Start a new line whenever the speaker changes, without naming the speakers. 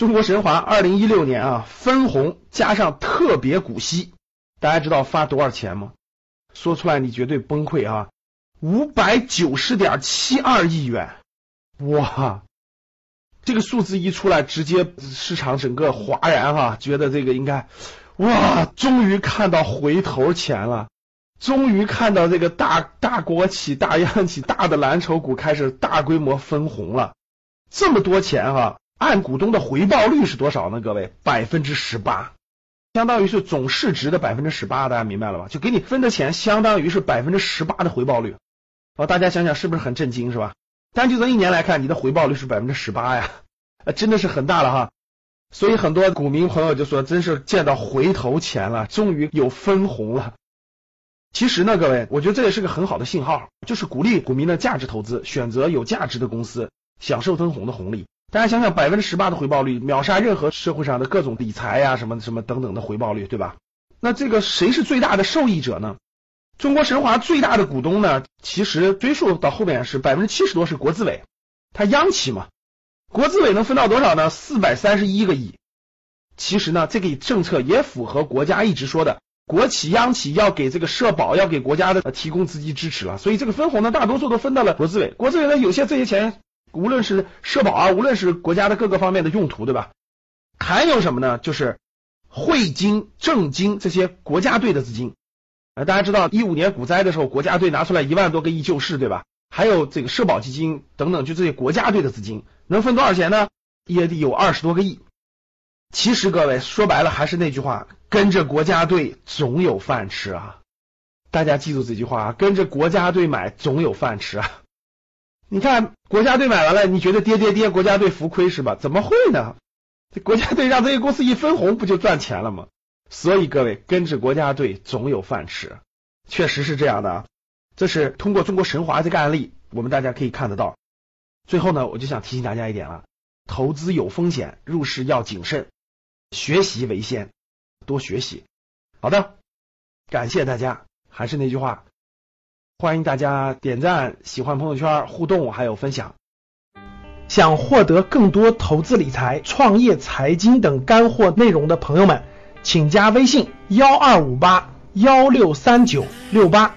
中国神华二零一六年啊，分红加上特别股息，大家知道发多少钱吗？说出来你绝对崩溃啊！五百九十点七二亿元，哇！这个数字一出来，直接市场整个哗然哈，觉得这个应该哇，终于看到回头钱了，终于看到这个大大国企、大央企、大的蓝筹股开始大规模分红了，这么多钱哈！按股东的回报率是多少呢？各位，百分之十八，相当于是总市值的百分之十八，大家明白了吧？就给你分的钱，相当于是百分之十八的回报率。哦，大家想想是不是很震惊，是吧？单就这一年来看，你的回报率是百分之十八呀，真的是很大了哈。所以很多股民朋友就说，真是见到回头钱了，终于有分红了。其实呢，各位，我觉得这也是个很好的信号，就是鼓励股民的价值投资，选择有价值的公司，享受分红的红利。大家想想，百分之十八的回报率，秒杀任何社会上的各种理财呀，什么什么等等的回报率，对吧？那这个谁是最大的受益者呢？中国神华最大的股东呢，其实追溯到后面是百分之七十多是国资委，它央企嘛，国资委能分到多少呢？四百三十一个亿。其实呢，这个政策也符合国家一直说的，国企央企要给这个社保，要给国家的提供资金支持了。所以这个分红呢，大多数都分到了国资委。国资委呢，有些这些钱。无论是社保啊，无论是国家的各个方面的用途，对吧？还有什么呢？就是汇金、证金这些国家队的资金。呃，大家知道一五年股灾的时候，国家队拿出来一万多个亿救市，对吧？还有这个社保基金等等，就这些国家队的资金，能分多少钱呢？也得有二十多个亿。其实各位说白了还是那句话，跟着国家队总有饭吃啊！大家记住这句话啊，跟着国家队买总有饭吃啊！你看国家队买完了，你觉得跌跌跌，国家队浮亏是吧？怎么会呢？这国家队让这些公司一分红，不就赚钱了吗？所以各位跟着国家队总有饭吃，确实是这样的。这是通过中国神华这个案例，我们大家可以看得到。最后呢，我就想提醒大家一点了：投资有风险，入市要谨慎，学习为先，多学习。好的，感谢大家。还是那句话。欢迎大家点赞、喜欢朋友圈、互动，还有分享。想获得更多投资理财、创业财经等干货内容的朋友们，请加微信：幺二五八幺六三九六八。